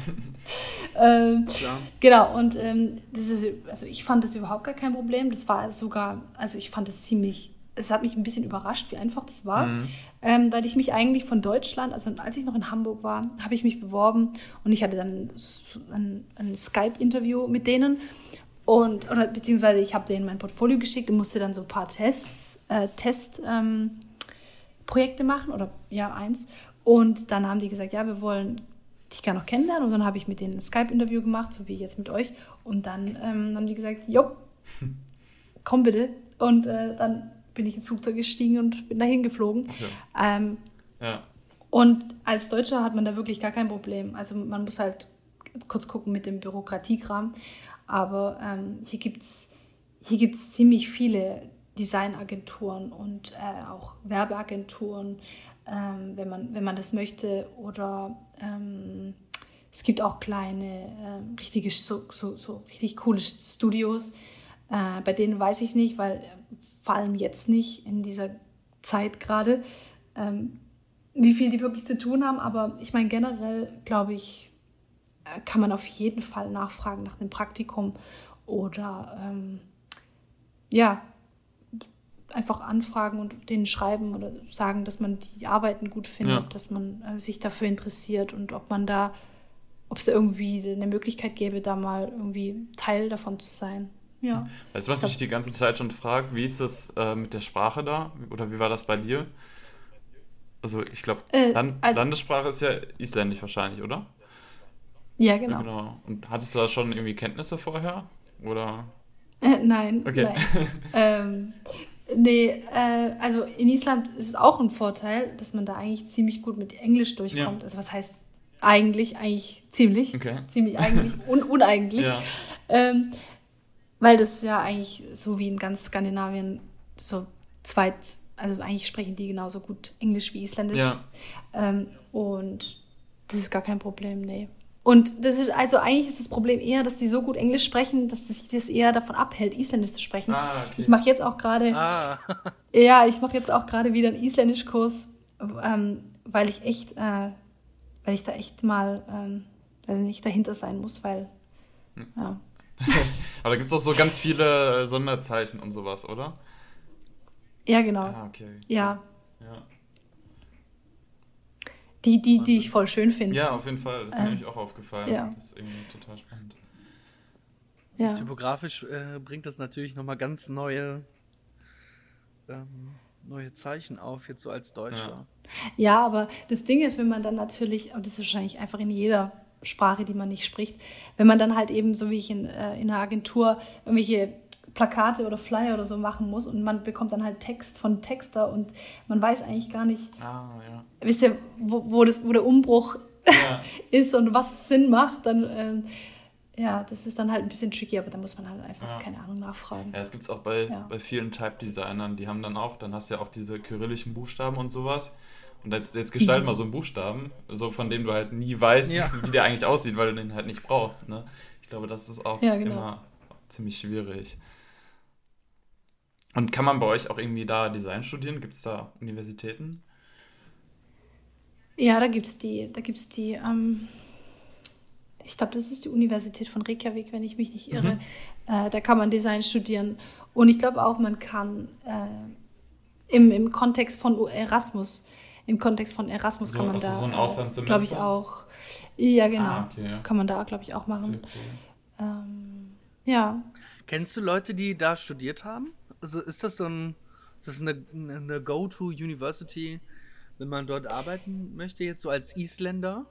*laughs* ähm, klar. Genau, und ähm, das ist, also ich fand das überhaupt gar kein Problem. Das war sogar, also ich fand es ziemlich es hat mich ein bisschen überrascht, wie einfach das war, mhm. Ähm, weil ich mich eigentlich von Deutschland, also als ich noch in Hamburg war, habe ich mich beworben und ich hatte dann ein, ein Skype-Interview mit denen und oder beziehungsweise ich habe denen mein Portfolio geschickt und musste dann so ein paar Tests, äh, Testprojekte ähm, machen oder ja eins. Und dann haben die gesagt, ja, wir wollen dich gerne noch kennenlernen. Und dann habe ich mit denen ein Skype-Interview gemacht, so wie jetzt mit euch. Und dann ähm, haben die gesagt, jo, *laughs* komm bitte. Und äh, dann bin ich ins Flugzeug gestiegen und bin dahin geflogen. Ja. Ähm, ja. Und als Deutscher hat man da wirklich gar kein Problem. Also man muss halt kurz gucken mit dem Bürokratiekram. Aber ähm, hier gibt es hier gibt's ziemlich viele Designagenturen und äh, auch Werbeagenturen, ähm, wenn, man, wenn man das möchte. Oder ähm, es gibt auch kleine, äh, richtige, so, so, so richtig coole Studios. Äh, bei denen weiß ich nicht, weil vor allem jetzt nicht in dieser Zeit gerade, ähm, wie viel die wirklich zu tun haben. Aber ich meine, generell glaube ich, äh, kann man auf jeden Fall nachfragen nach einem Praktikum oder ähm, ja, einfach anfragen und denen schreiben oder sagen, dass man die Arbeiten gut findet, ja. dass man äh, sich dafür interessiert und ob man da, ob es irgendwie eine Möglichkeit gäbe, da mal irgendwie Teil davon zu sein. Ja. Weißt du, was ich die ganze Zeit schon frage? Wie ist das äh, mit der Sprache da? Oder wie war das bei dir? Also, ich glaube, äh, Land also, Landessprache ist ja isländisch wahrscheinlich, oder? Ja, genau. Ja, genau. Und hattest du da schon irgendwie Kenntnisse vorher? Oder? Äh, nein. Okay. Nein. *laughs* ähm, nee, äh, also in Island ist es auch ein Vorteil, dass man da eigentlich ziemlich gut mit Englisch durchkommt. Ja. Also was heißt eigentlich? Eigentlich ziemlich. Okay. Ziemlich eigentlich *laughs* und uneigentlich. Ja. Ähm, weil das ja eigentlich so wie in ganz Skandinavien so zweit, also eigentlich sprechen die genauso gut Englisch wie Isländisch. Ja. Ähm, und das ist gar kein Problem, nee. Und das ist, also eigentlich ist das Problem eher, dass die so gut Englisch sprechen, dass sich das eher davon abhält, Isländisch zu sprechen. Ah, okay. Ich mache jetzt auch gerade, ah. *laughs* ja, ich mache jetzt auch gerade wieder einen Isländischkurs, ähm, weil ich echt, äh, weil ich da echt mal, ähm, weiß nicht, dahinter sein muss, weil, hm. ja. *laughs* Aber da gibt es auch so ganz viele Sonderzeichen und sowas, oder? Ja, genau. Ah, okay. Ja. ja. Die, die, die ich voll schön finde. Ja, auf jeden Fall. Das ist ähm, mir auch aufgefallen. Ja. Das ist irgendwie total spannend. Ja. Typografisch äh, bringt das natürlich nochmal ganz neue, ähm, neue Zeichen auf, jetzt so als Deutscher. Ja. ja, aber das Ding ist, wenn man dann natürlich, und das ist wahrscheinlich einfach in jeder Sprache, die man nicht spricht, wenn man dann halt eben, so wie ich in, äh, in einer Agentur, irgendwelche Plakate oder Flyer oder so machen muss und man bekommt dann halt Text von Texter und man weiß eigentlich gar nicht, ah, ja. wisst ihr, wo, wo, das, wo der Umbruch ja. *laughs* ist und was Sinn macht, dann äh, ja, das ist dann halt ein bisschen tricky, aber da muss man halt einfach, ja. keine Ahnung, nachfragen. Ja, es gibt es auch bei, bei vielen Type-Designern, die haben dann auch, dann hast du ja auch diese kyrillischen Buchstaben und sowas. Und jetzt, jetzt gestalt mhm. *laughs* mal so einen Buchstaben, so von dem du halt nie weißt, wie der eigentlich aussieht, weil du den halt nicht brauchst. Ne? Ich glaube, das ist auch genau. immer ziemlich schwierig. Und kann man bei euch auch irgendwie da Design studieren? Gibt es da Universitäten? Ja, da gibt es die, da gibt's die, ähm, ich glaube, das ist die Universität von Reykjavik, wenn ich mich nicht irre. Mhm. Äh, da kann man Design studieren. Und ich glaube auch, man kann äh, im, im Kontext von Erasmus, im Kontext von Erasmus so, kann man da, so ein glaube ich auch, ja genau, ah, okay, ja. kann man da, glaube ich, auch machen. Cool. Ähm, ja. Kennst du Leute, die da studiert haben? also ist das so ein, ist das eine, eine Go-To-University, wenn man dort arbeiten möchte, jetzt so als Isländer?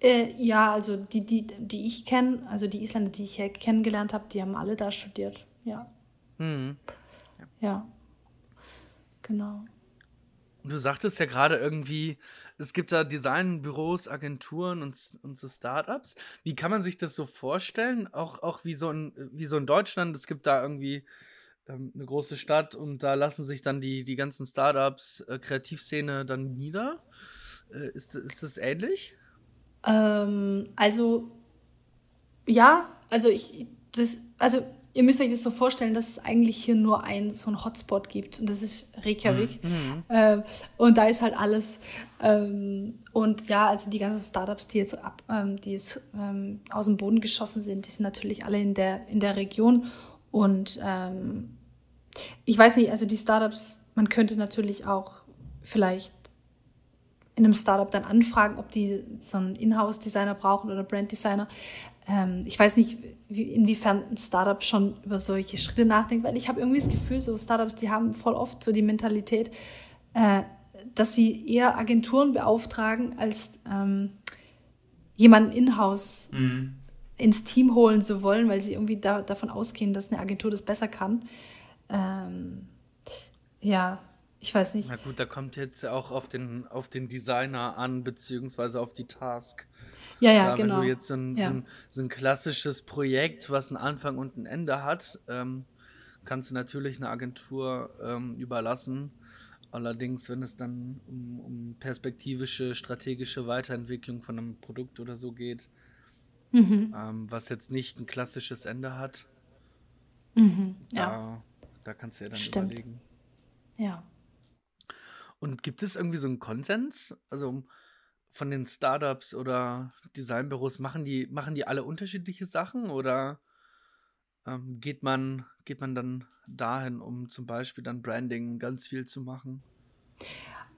Äh, ja, also die, die, die ich kenne, also die Isländer, die ich kennengelernt habe, die haben alle da studiert, ja. Mhm. Ja. ja. Genau. Du sagtest ja gerade irgendwie, es gibt da Designbüros, Agenturen und, und so Startups. Wie kann man sich das so vorstellen? Auch, auch wie, so in, wie so in Deutschland, es gibt da irgendwie ähm, eine große Stadt und da lassen sich dann die, die ganzen Startups, äh, Kreativszene dann nieder. Äh, ist, ist das ähnlich? Ähm, also, ja, also ich, das, also ihr müsst euch das so vorstellen, dass es eigentlich hier nur ein so ein Hotspot gibt und das ist Reykjavik. Mhm. mhm. Äh, und da ist halt alles. Ähm, und ja, also die ganzen Startups, die jetzt ab, ähm, die jetzt ähm, aus dem Boden geschossen sind, die sind natürlich alle in der, in der Region. Und ähm, ich weiß nicht, also die Startups, man könnte natürlich auch vielleicht in einem Startup dann anfragen, ob die so einen Inhouse-Designer brauchen oder Brand-Designer. Ähm, ich weiß nicht, wie, inwiefern ein Startup schon über solche Schritte nachdenkt, weil ich habe irgendwie das Gefühl, so Startups, die haben voll oft so die Mentalität, äh, dass sie eher Agenturen beauftragen, als ähm, jemanden in-house mhm. ins Team holen zu wollen, weil sie irgendwie da, davon ausgehen, dass eine Agentur das besser kann. Ähm, ja, ich weiß nicht. Na gut, da kommt jetzt auch auf den, auf den Designer an, beziehungsweise auf die Task. Ja, ja, Klar, genau. Wenn du jetzt so ein, ja. so, ein, so ein, klassisches Projekt, was einen Anfang und ein Ende hat, ähm, kannst du natürlich eine Agentur ähm, überlassen. Allerdings, wenn es dann um, um, perspektivische, strategische Weiterentwicklung von einem Produkt oder so geht, mhm. ähm, was jetzt nicht ein klassisches Ende hat, mhm, ja. Da kannst du ja dann Stimmt. überlegen. Ja. Und gibt es irgendwie so einen Konsens? Also von den Startups oder Designbüros, machen die, machen die alle unterschiedliche Sachen oder ähm, geht, man, geht man dann dahin, um zum Beispiel dann Branding ganz viel zu machen?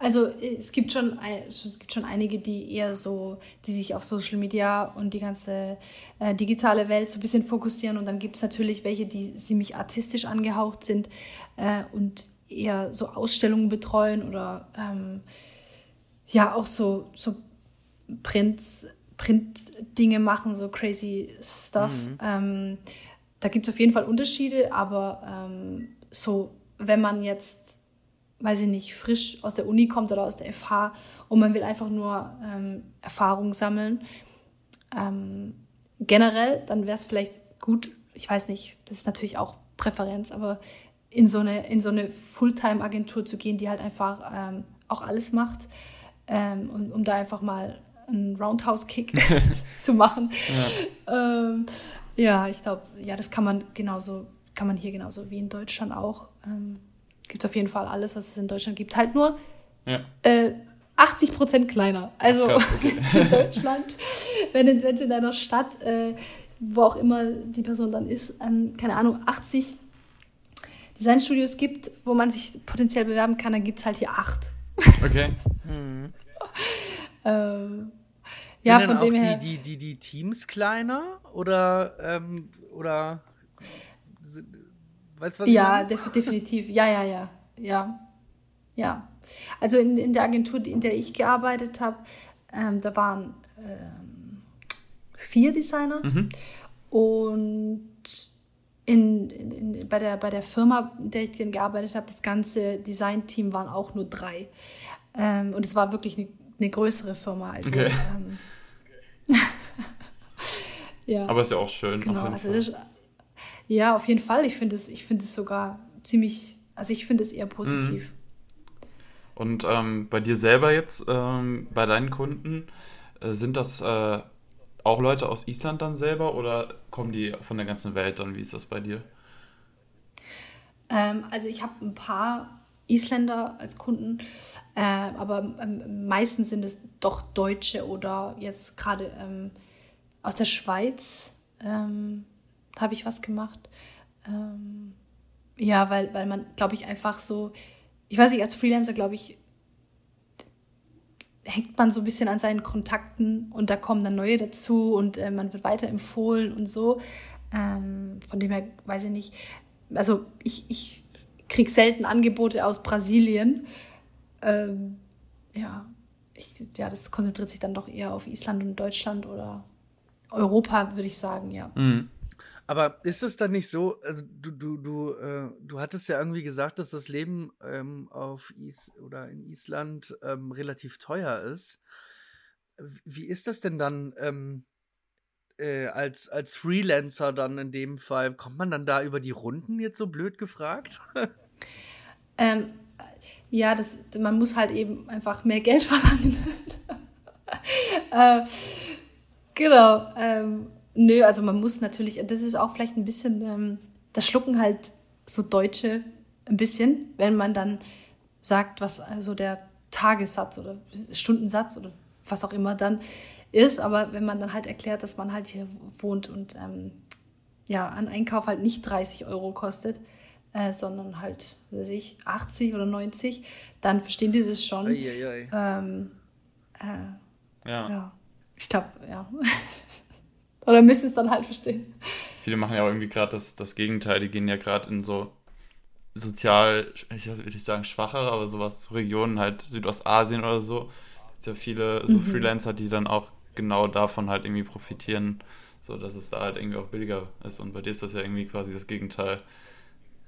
Also es gibt schon, es gibt schon einige, die eher so, die sich auf Social Media und die ganze äh, digitale Welt so ein bisschen fokussieren. Und dann gibt es natürlich welche, die ziemlich artistisch angehaucht sind äh, und eher so Ausstellungen betreuen oder ähm, ja auch so, so Prints, Print-Dinge machen, so crazy stuff. Mhm. Ähm, da gibt es auf jeden Fall Unterschiede, aber ähm, so, wenn man jetzt, weiß ich nicht, frisch aus der Uni kommt oder aus der FH und man will einfach nur ähm, Erfahrung sammeln, ähm, generell, dann wäre es vielleicht gut, ich weiß nicht, das ist natürlich auch Präferenz, aber in so eine, in so eine Fulltime-Agentur zu gehen, die halt einfach ähm, auch alles macht, ähm, um, um da einfach mal einen Roundhouse-Kick *laughs* zu machen. Ja, ähm, ja ich glaube, ja, das kann man genauso, kann man hier genauso wie in Deutschland auch. Ähm, gibt auf jeden Fall alles, was es in Deutschland gibt. Halt nur ja. äh, 80 Prozent kleiner. Also Ach, *laughs* okay. in Deutschland, wenn es in einer Stadt, äh, wo auch immer die Person dann ist, ähm, keine Ahnung, 80 Designstudios gibt, wo man sich potenziell bewerben kann, dann gibt es halt hier acht. Okay. mhm. Ähm, ja, von dem her. Die, die, die, die Teams kleiner oder, ähm, oder weißt du, was Ja, def definitiv. Ja, ja, ja. Ja. Ja. Also in, in der Agentur, in der ich gearbeitet habe, ähm, da waren ähm, vier Designer mhm. und in, in, in, bei, der, bei der Firma, in der ich gearbeitet habe, das ganze Designteam waren auch nur drei. Ähm, und es war wirklich eine, eine größere Firma. Also, okay. Ähm, *laughs* ja. Aber ist ja auch schön. Genau, also ist, ja, auf jeden Fall. Ich finde es find sogar ziemlich, also ich finde es eher positiv. Mhm. Und ähm, bei dir selber jetzt, ähm, bei deinen Kunden, äh, sind das äh, auch Leute aus Island dann selber oder kommen die von der ganzen Welt dann? Wie ist das bei dir? Ähm, also ich habe ein paar Isländer als Kunden, äh, aber ähm, meistens sind es doch Deutsche oder jetzt gerade ähm, aus der Schweiz ähm, habe ich was gemacht. Ähm, ja, weil, weil man, glaube ich, einfach so ich weiß nicht, als Freelancer, glaube ich, hängt man so ein bisschen an seinen Kontakten und da kommen dann neue dazu und äh, man wird weiterempfohlen und so. Ähm, von dem her weiß ich nicht. Also ich, ich kriege selten Angebote aus Brasilien. Ähm, ja, ich, ja, das konzentriert sich dann doch eher auf Island und Deutschland oder Europa, würde ich sagen, ja. Mhm. Aber ist es dann nicht so, also du, du, du, äh, du hattest ja irgendwie gesagt, dass das Leben ähm, auf Is oder in Island ähm, relativ teuer ist. Wie ist das denn dann ähm, äh, als, als Freelancer dann in dem Fall? Kommt man dann da über die Runden jetzt so blöd gefragt? Ähm, ja, das, man muss halt eben einfach mehr Geld *laughs* verlangen. äh, genau. Ähm, Nö, also man muss natürlich, das ist auch vielleicht ein bisschen, ähm, da schlucken halt so Deutsche ein bisschen, wenn man dann sagt, was also der Tagessatz oder Stundensatz oder was auch immer dann ist. Aber wenn man dann halt erklärt, dass man halt hier wohnt und ähm, ja, ein Einkauf halt nicht 30 Euro kostet, äh, sondern halt, weiß ich, 80 oder 90, dann verstehen die das schon. Ei, ei, ei. Ähm, äh, ja. ja. Ich glaube, ja. *laughs* Oder müssen es dann halt verstehen. Viele machen ja auch irgendwie gerade das, das Gegenteil. Die gehen ja gerade in so sozial, ich würde ich sagen, schwachere, aber sowas, so Regionen halt Südostasien oder so. Es ja viele so mhm. Freelancer, die dann auch genau davon halt irgendwie profitieren, so dass es da halt irgendwie auch billiger ist. Und bei dir ist das ja irgendwie quasi das Gegenteil.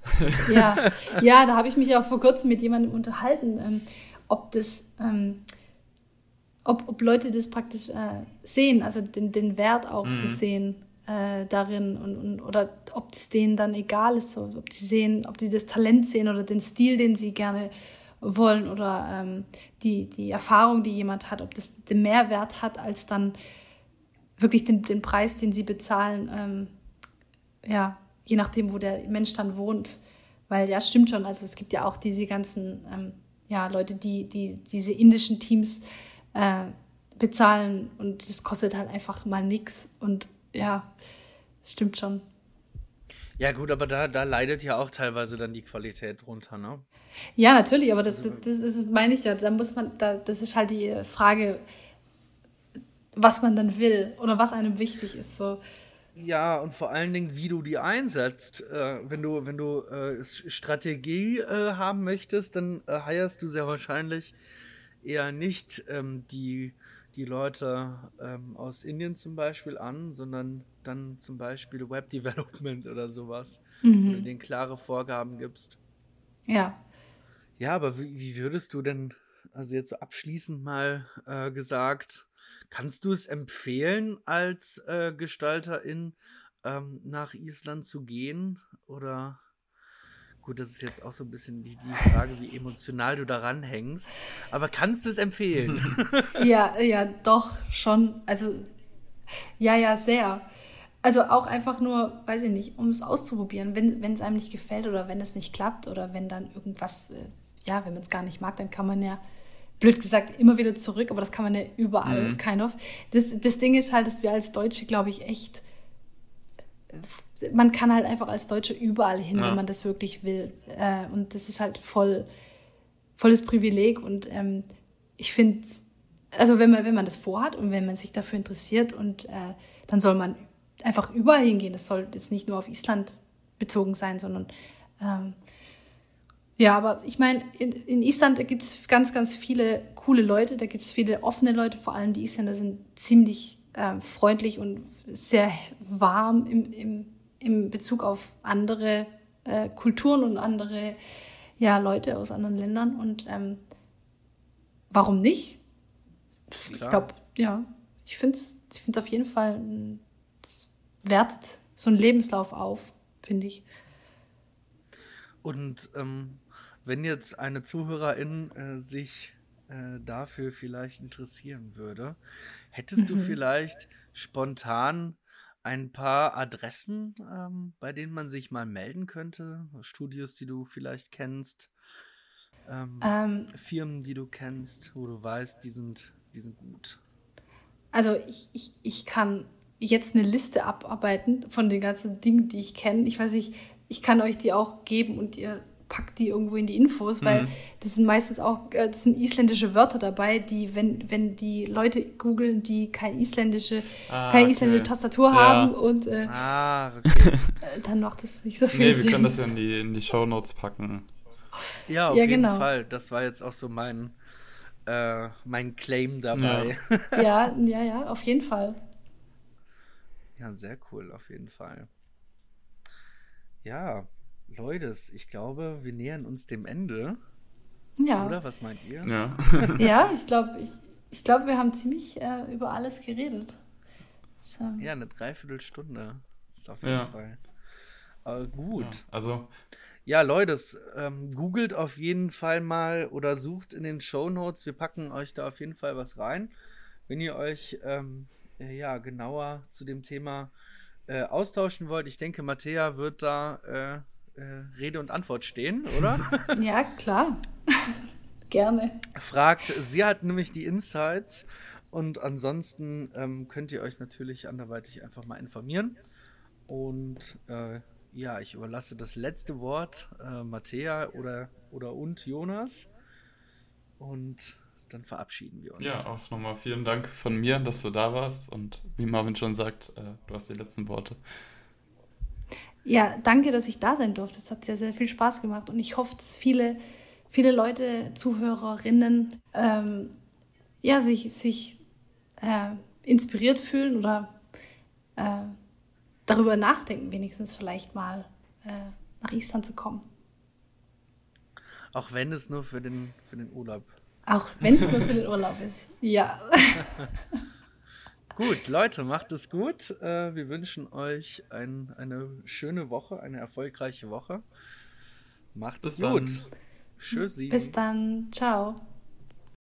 *laughs* Ja, ja da habe ich mich auch vor kurzem mit jemandem unterhalten, ähm, ob das ähm, ob, ob Leute das praktisch äh, sehen, also den, den Wert auch mhm. so sehen äh, darin und, und, oder ob das denen dann egal ist, so, ob die sehen, ob die das Talent sehen oder den Stil, den sie gerne wollen oder ähm, die, die Erfahrung, die jemand hat, ob das den Mehrwert hat, als dann wirklich den, den Preis, den sie bezahlen, ähm, ja, je nachdem, wo der Mensch dann wohnt. Weil ja, es stimmt schon, also es gibt ja auch diese ganzen ähm, ja, Leute, die, die diese indischen Teams äh, bezahlen und das kostet halt einfach mal nichts. Und ja, das stimmt schon. Ja, gut, aber da, da leidet ja auch teilweise dann die Qualität drunter, ne? Ja, natürlich, aber das, das, das, meine ich ja. Da muss man, da, das ist halt die Frage, was man dann will oder was einem wichtig ist. So. Ja, und vor allen Dingen, wie du die einsetzt. Äh, wenn du, wenn du äh, Strategie äh, haben möchtest, dann äh, heierst du sehr wahrscheinlich eher nicht ähm, die, die Leute ähm, aus Indien zum Beispiel an, sondern dann zum Beispiel Web Development oder sowas, mhm. wo du denen klare Vorgaben gibst. Ja. Ja, aber wie, wie würdest du denn, also jetzt so abschließend mal äh, gesagt, kannst du es empfehlen, als äh, Gestalterin ähm, nach Island zu gehen? Oder Gut, das ist jetzt auch so ein bisschen die, die Frage, wie emotional du daran hängst. Aber kannst du es empfehlen? *laughs* ja, ja, doch, schon. Also, ja, ja, sehr. Also auch einfach nur, weiß ich nicht, um es auszuprobieren. Wenn es einem nicht gefällt oder wenn es nicht klappt oder wenn dann irgendwas, äh, ja, wenn man es gar nicht mag, dann kann man ja, blöd gesagt, immer wieder zurück, aber das kann man ja überall, mhm. kind of. Das, das Ding ist halt, dass wir als Deutsche, glaube ich, echt man kann halt einfach als Deutscher überall hin, ja. wenn man das wirklich will. Äh, und das ist halt voll, volles Privileg. Und ähm, ich finde, also wenn man, wenn man das vorhat und wenn man sich dafür interessiert und äh, dann soll man einfach überall hingehen. Das soll jetzt nicht nur auf Island bezogen sein, sondern ähm, ja, aber ich meine, in, in, Island gibt es ganz, ganz viele coole Leute, da gibt es viele offene Leute, vor allem die Isländer sind ziemlich äh, freundlich und sehr warm im, im in Bezug auf andere äh, Kulturen und andere ja, Leute aus anderen Ländern. Und ähm, warum nicht? Klar. Ich glaube, ja, ich finde es ich find's auf jeden Fall, wertet so einen Lebenslauf auf, finde ich. Und ähm, wenn jetzt eine Zuhörerin äh, sich äh, dafür vielleicht interessieren würde, hättest du mhm. vielleicht spontan ein paar Adressen, ähm, bei denen man sich mal melden könnte? Studios, die du vielleicht kennst? Ähm, ähm, Firmen, die du kennst, wo du weißt, die sind, die sind gut. Also ich, ich, ich kann jetzt eine Liste abarbeiten von den ganzen Dingen, die ich kenne. Ich weiß nicht, ich kann euch die auch geben und ihr packt die irgendwo in die Infos, weil mhm. das sind meistens auch, äh, das sind isländische Wörter dabei, die, wenn, wenn die Leute googeln, die keine isländische, ah, keine okay. isländische Tastatur ja. haben und äh, ah, okay. *laughs* Äh, dann macht das nicht so viel nee, Sinn. Nee, wir können das ja in die, in die Shownotes packen. Ja, auf ja, jeden genau. Fall. Das war jetzt auch so mein, äh, mein Claim dabei. Ja. *laughs* ja, ja, ja, auf jeden Fall. Ja, sehr cool, auf jeden Fall. Ja, Leute, ich glaube, wir nähern uns dem Ende. Ja. Oder was meint ihr? Ja, *laughs* ja ich glaube, ich, ich glaub, wir haben ziemlich äh, über alles geredet. So. Ja, eine Dreiviertelstunde. Ist auf jeden ja. Fall. Aber gut. Ja, also. Ja, Leute, ähm, googelt auf jeden Fall mal oder sucht in den Show Notes. Wir packen euch da auf jeden Fall was rein. Wenn ihr euch ähm, äh, ja, genauer zu dem Thema äh, austauschen wollt, ich denke, Mattea wird da äh, Rede und Antwort stehen, oder? *laughs* ja, klar. Gerne. Fragt, sie hat nämlich die Insights und ansonsten ähm, könnt ihr euch natürlich anderweitig einfach mal informieren. Und äh, ja, ich überlasse das letzte Wort äh, Mattea oder, oder und Jonas. Und dann verabschieden wir uns. Ja, auch nochmal vielen Dank von mir, dass du da warst. Und wie Marvin schon sagt, äh, du hast die letzten Worte. Ja, danke, dass ich da sein durfte. Es hat sehr, sehr viel Spaß gemacht und ich hoffe, dass viele, viele Leute, Zuhörerinnen, ähm, ja, sich, sich äh, inspiriert fühlen oder äh, darüber nachdenken, wenigstens vielleicht mal äh, nach Island zu kommen. Auch wenn es nur für den, für den Urlaub. Auch wenn es nur für den Urlaub ist, ja. *laughs* Gut, Leute, macht es gut. Äh, wir wünschen euch ein, eine schöne Woche, eine erfolgreiche Woche. Macht es gut. Tschüssi. Bis dann. Ciao.